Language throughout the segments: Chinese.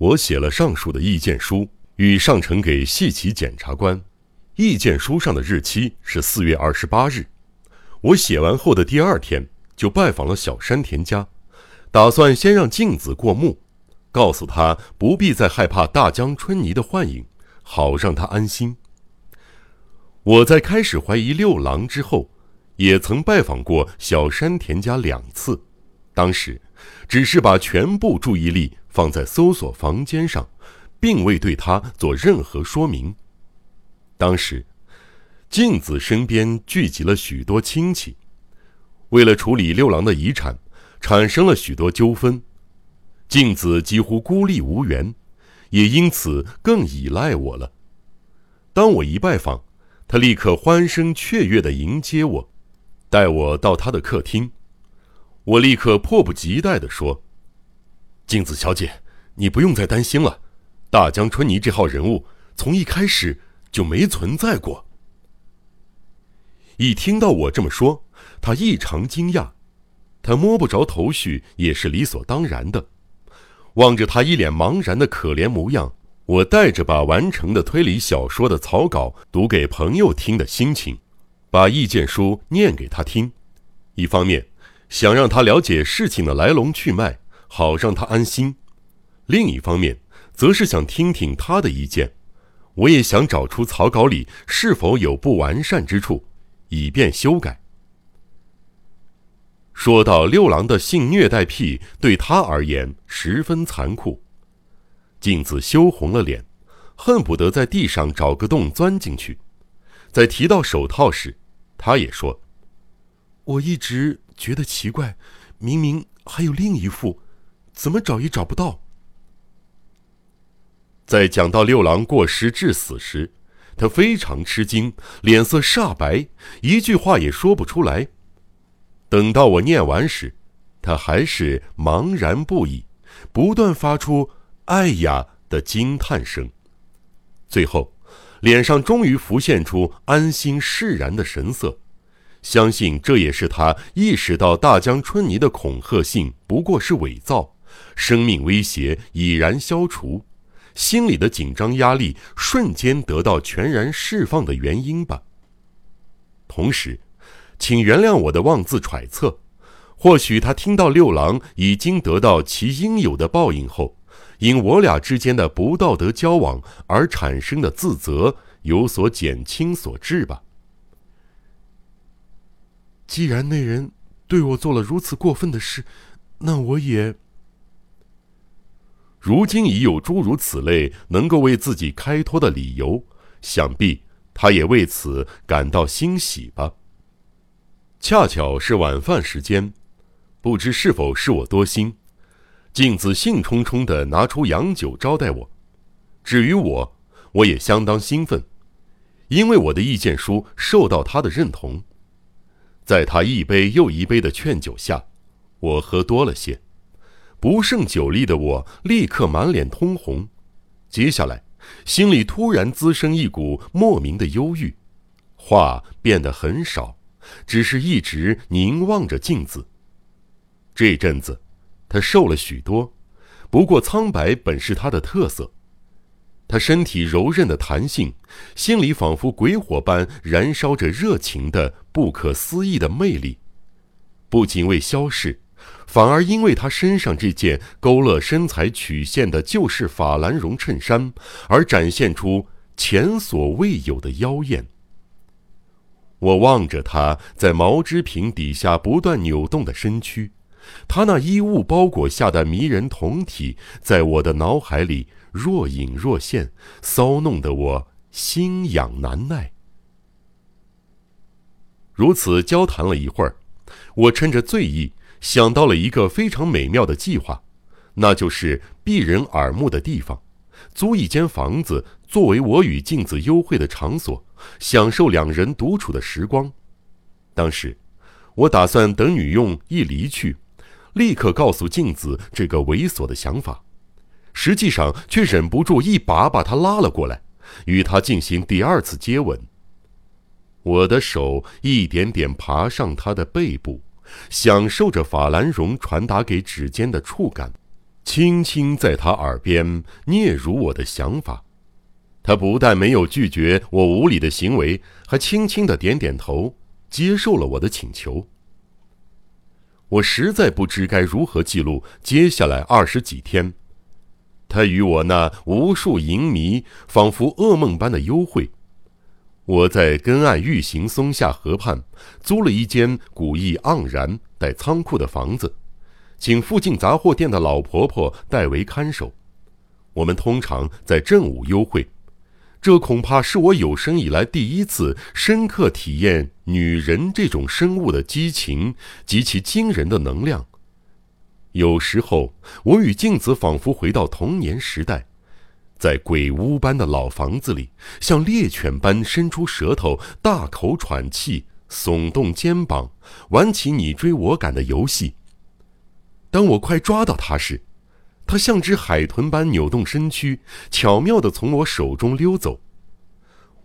我写了上述的意见书，与上呈给系旗检察官。意见书上的日期是四月二十八日。我写完后的第二天就拜访了小山田家，打算先让静子过目，告诉他不必再害怕大江春泥的幻影，好让他安心。我在开始怀疑六郎之后，也曾拜访过小山田家两次，当时只是把全部注意力放在搜索房间上，并未对他做任何说明。当时。静子身边聚集了许多亲戚，为了处理六郎的遗产，产生了许多纠纷。静子几乎孤立无援，也因此更依赖我了。当我一拜访，他立刻欢声雀跃地迎接我，带我到他的客厅。我立刻迫不及待地说：“静子小姐，你不用再担心了，大江春泥这号人物从一开始就没存在过。”一听到我这么说，他异常惊讶，他摸不着头绪也是理所当然的。望着他一脸茫然的可怜模样，我带着把完成的推理小说的草稿读给朋友听的心情，把意见书念给他听。一方面想让他了解事情的来龙去脉，好让他安心；另一方面，则是想听听他的意见。我也想找出草稿里是否有不完善之处。以便修改。说到六郎的性虐待癖，对他而言十分残酷。镜子羞红了脸，恨不得在地上找个洞钻进去。在提到手套时，他也说：“我一直觉得奇怪，明明还有另一副，怎么找也找不到。”在讲到六郎过失致死时。他非常吃惊，脸色煞白，一句话也说不出来。等到我念完时，他还是茫然不已，不断发出“哎呀”的惊叹声。最后，脸上终于浮现出安心释然的神色，相信这也是他意识到大江春泥的恐吓信不过是伪造，生命威胁已然消除。心里的紧张压力瞬间得到全然释放的原因吧。同时，请原谅我的妄自揣测，或许他听到六郎已经得到其应有的报应后，因我俩之间的不道德交往而产生的自责有所减轻所致吧。既然那人对我做了如此过分的事，那我也。如今已有诸如此类能够为自己开脱的理由，想必他也为此感到欣喜吧。恰巧是晚饭时间，不知是否是我多心，静子兴冲冲地拿出洋酒招待我。至于我，我也相当兴奋，因为我的意见书受到他的认同。在他一杯又一杯的劝酒下，我喝多了些。不胜酒力的我立刻满脸通红，接下来心里突然滋生一股莫名的忧郁，话变得很少，只是一直凝望着镜子。这阵子，他瘦了许多，不过苍白本是他的特色。他身体柔韧的弹性，心里仿佛鬼火般燃烧着热情的不可思议的魅力，不仅未消逝。反而因为他身上这件勾勒身材曲线的旧式法兰绒衬衫，而展现出前所未有的妖艳。我望着他在毛织品底下不断扭动的身躯，他那衣物包裹下的迷人酮体，在我的脑海里若隐若现，骚弄得我心痒难耐。如此交谈了一会儿，我趁着醉意。想到了一个非常美妙的计划，那就是避人耳目的地方，租一间房子作为我与镜子幽会的场所，享受两人独处的时光。当时，我打算等女佣一离去，立刻告诉镜子这个猥琐的想法，实际上却忍不住一把把她拉了过来，与她进行第二次接吻。我的手一点点爬上她的背部。享受着法兰绒传达给指尖的触感，轻轻在他耳边嗫嚅我的想法。他不但没有拒绝我无理的行为，还轻轻的点点头，接受了我的请求。我实在不知该如何记录接下来二十几天，他与我那无数淫迷仿佛噩梦般的幽会。我在根岸玉行松下河畔租了一间古意盎然带仓库的房子，请附近杂货店的老婆婆代为看守。我们通常在正午幽会。这恐怕是我有生以来第一次深刻体验女人这种生物的激情及其惊人的能量。有时候，我与镜子仿佛回到童年时代，在鬼屋般的老房子里，像猎犬般伸出舌头，大口喘气，耸动肩膀，玩起你追我赶的游戏。当我快抓到它时，它像只海豚般扭动身躯，巧妙地从我手中溜走。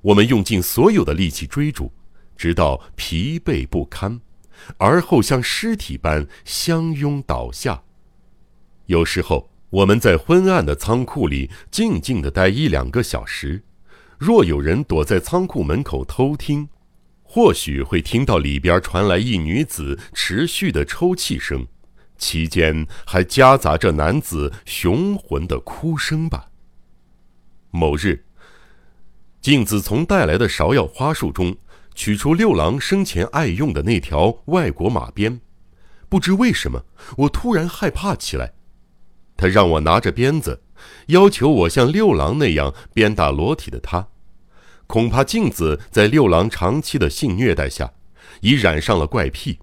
我们用尽所有的力气追逐，直到疲惫不堪，而后像尸体般相拥倒下。有时候，我们在昏暗的仓库里静静地待一两个小时。若有人躲在仓库门口偷听，或许会听到里边传来一女子持续的抽泣声。期间还夹杂着男子雄浑的哭声吧。某日，镜子从带来的芍药花束中取出六郎生前爱用的那条外国马鞭，不知为什么，我突然害怕起来。他让我拿着鞭子，要求我像六郎那样鞭打裸体的他。恐怕镜子在六郎长期的性虐待下，已染上了怪癖。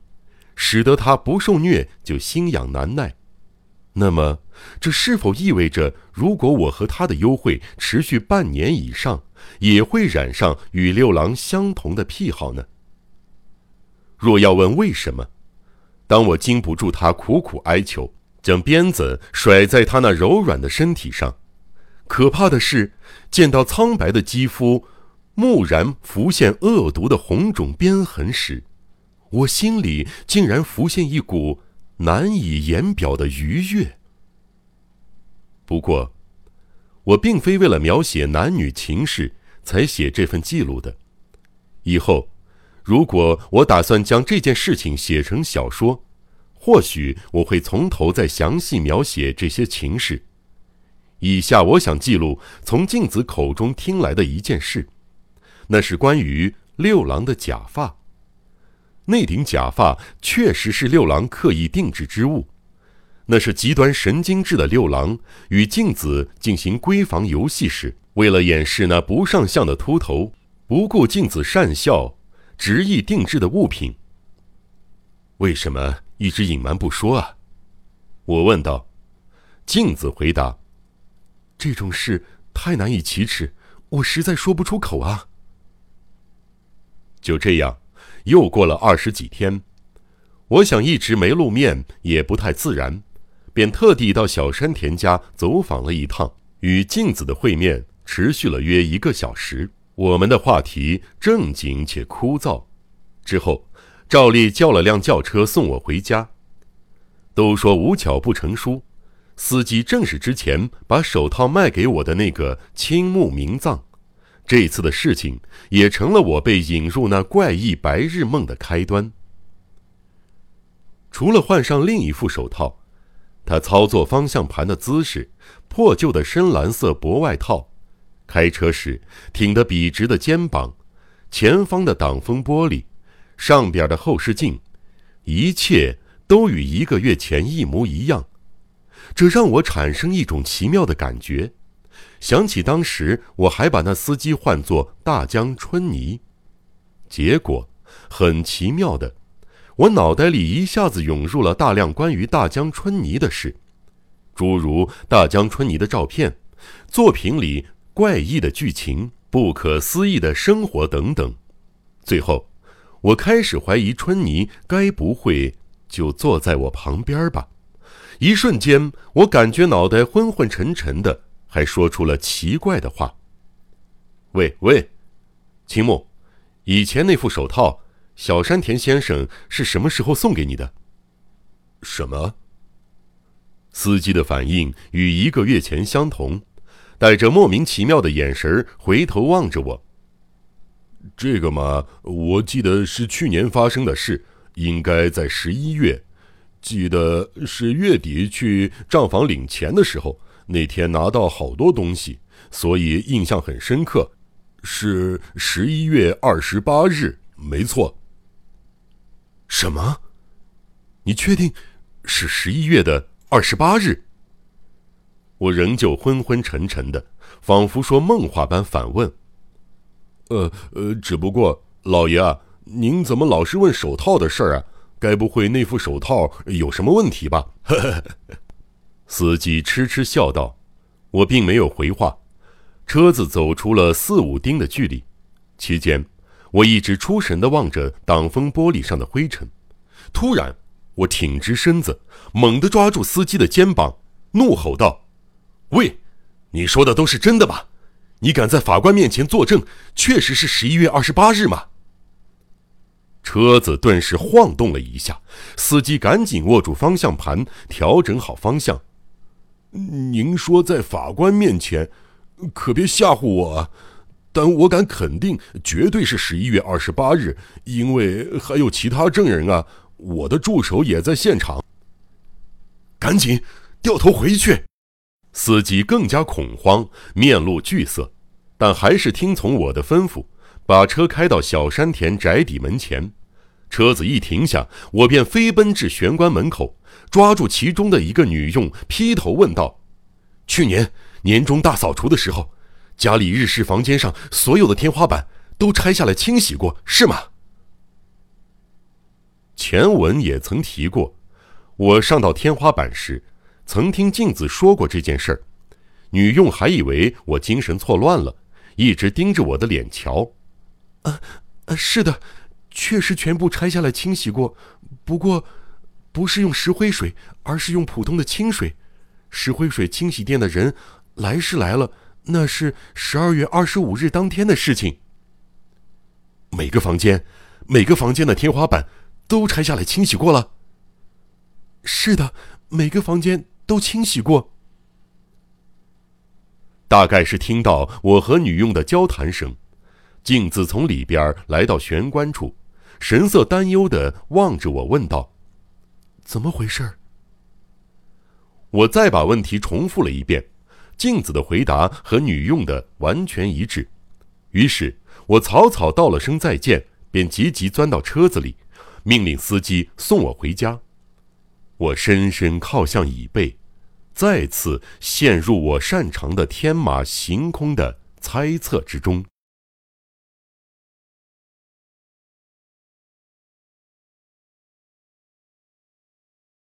使得他不受虐就心痒难耐，那么这是否意味着，如果我和他的幽会持续半年以上，也会染上与六郎相同的癖好呢？若要问为什么，当我经不住他苦苦哀求，将鞭子甩在他那柔软的身体上，可怕的是，见到苍白的肌肤，蓦然浮现恶毒的红肿鞭痕时。我心里竟然浮现一股难以言表的愉悦。不过，我并非为了描写男女情事才写这份记录的。以后，如果我打算将这件事情写成小说，或许我会从头再详细描写这些情事。以下我想记录从镜子口中听来的一件事，那是关于六郎的假发。那顶假发确实是六郎刻意定制之物，那是极端神经质的六郎与镜子进行闺房游戏时，为了掩饰那不上相的秃头，不顾镜子善笑，执意定制的物品。为什么一直隐瞒不说啊？我问道。镜子回答：“这种事太难以启齿，我实在说不出口啊。”就这样。又过了二十几天，我想一直没露面也不太自然，便特地到小山田家走访了一趟。与镜子的会面持续了约一个小时，我们的话题正经且枯燥。之后，照例叫了辆轿车送我回家。都说无巧不成书，司机正是之前把手套卖给我的那个青木明藏。这次的事情也成了我被引入那怪异白日梦的开端。除了换上另一副手套，他操作方向盘的姿势，破旧的深蓝色薄外套，开车时挺得笔直的肩膀，前方的挡风玻璃，上边的后视镜，一切都与一个月前一模一样，这让我产生一种奇妙的感觉。想起当时，我还把那司机唤作大江春泥，结果很奇妙的，我脑袋里一下子涌入了大量关于大江春泥的事，诸如大江春泥的照片、作品里怪异的剧情、不可思议的生活等等。最后，我开始怀疑春泥该不会就坐在我旁边吧？一瞬间，我感觉脑袋昏昏沉沉的。还说出了奇怪的话。喂喂，青木，以前那副手套，小山田先生是什么时候送给你的？什么？司机的反应与一个月前相同，带着莫名其妙的眼神回头望着我。这个嘛，我记得是去年发生的事，应该在十一月，记得是月底去账房领钱的时候，那天拿到好多东西，所以印象很深刻。是十一月二十八日，没错。什么？你确定是十一月的？二十八日，我仍旧昏昏沉沉的，仿佛说梦话般反问：“呃呃，只不过老爷啊，您怎么老是问手套的事儿啊？该不会那副手套有什么问题吧？” 司机痴痴笑道。我并没有回话。车子走出了四五丁的距离，期间我一直出神的望着挡风玻璃上的灰尘。突然。我挺直身子，猛地抓住司机的肩膀，怒吼道：“喂，你说的都是真的吧？你敢在法官面前作证，确实是十一月二十八日吗？”车子顿时晃动了一下，司机赶紧握住方向盘，调整好方向。您说在法官面前，可别吓唬我！但我敢肯定，绝对是十一月二十八日，因为还有其他证人啊。我的助手也在现场。赶紧掉头回去！司机更加恐慌，面露惧色，但还是听从我的吩咐，把车开到小山田宅邸门前。车子一停下，我便飞奔至玄关门口，抓住其中的一个女佣，劈头问道：“去年年终大扫除的时候，家里日式房间上所有的天花板都拆下来清洗过，是吗？”前文也曾提过，我上到天花板时，曾听镜子说过这件事儿。女佣还以为我精神错乱了，一直盯着我的脸瞧。啊，啊，是的，确实全部拆下来清洗过，不过，不是用石灰水，而是用普通的清水。石灰水清洗店的人来是来了，那是十二月二十五日当天的事情。每个房间，每个房间的天花板。都拆下来清洗过了。是的，每个房间都清洗过。大概是听到我和女佣的交谈声，镜子从里边来到玄关处，神色担忧的望着我，问道：“怎么回事？”我再把问题重复了一遍，镜子的回答和女佣的完全一致。于是我草草道了声再见，便急急钻到车子里。命令司机送我回家，我深深靠向椅背，再次陷入我擅长的天马行空的猜测之中。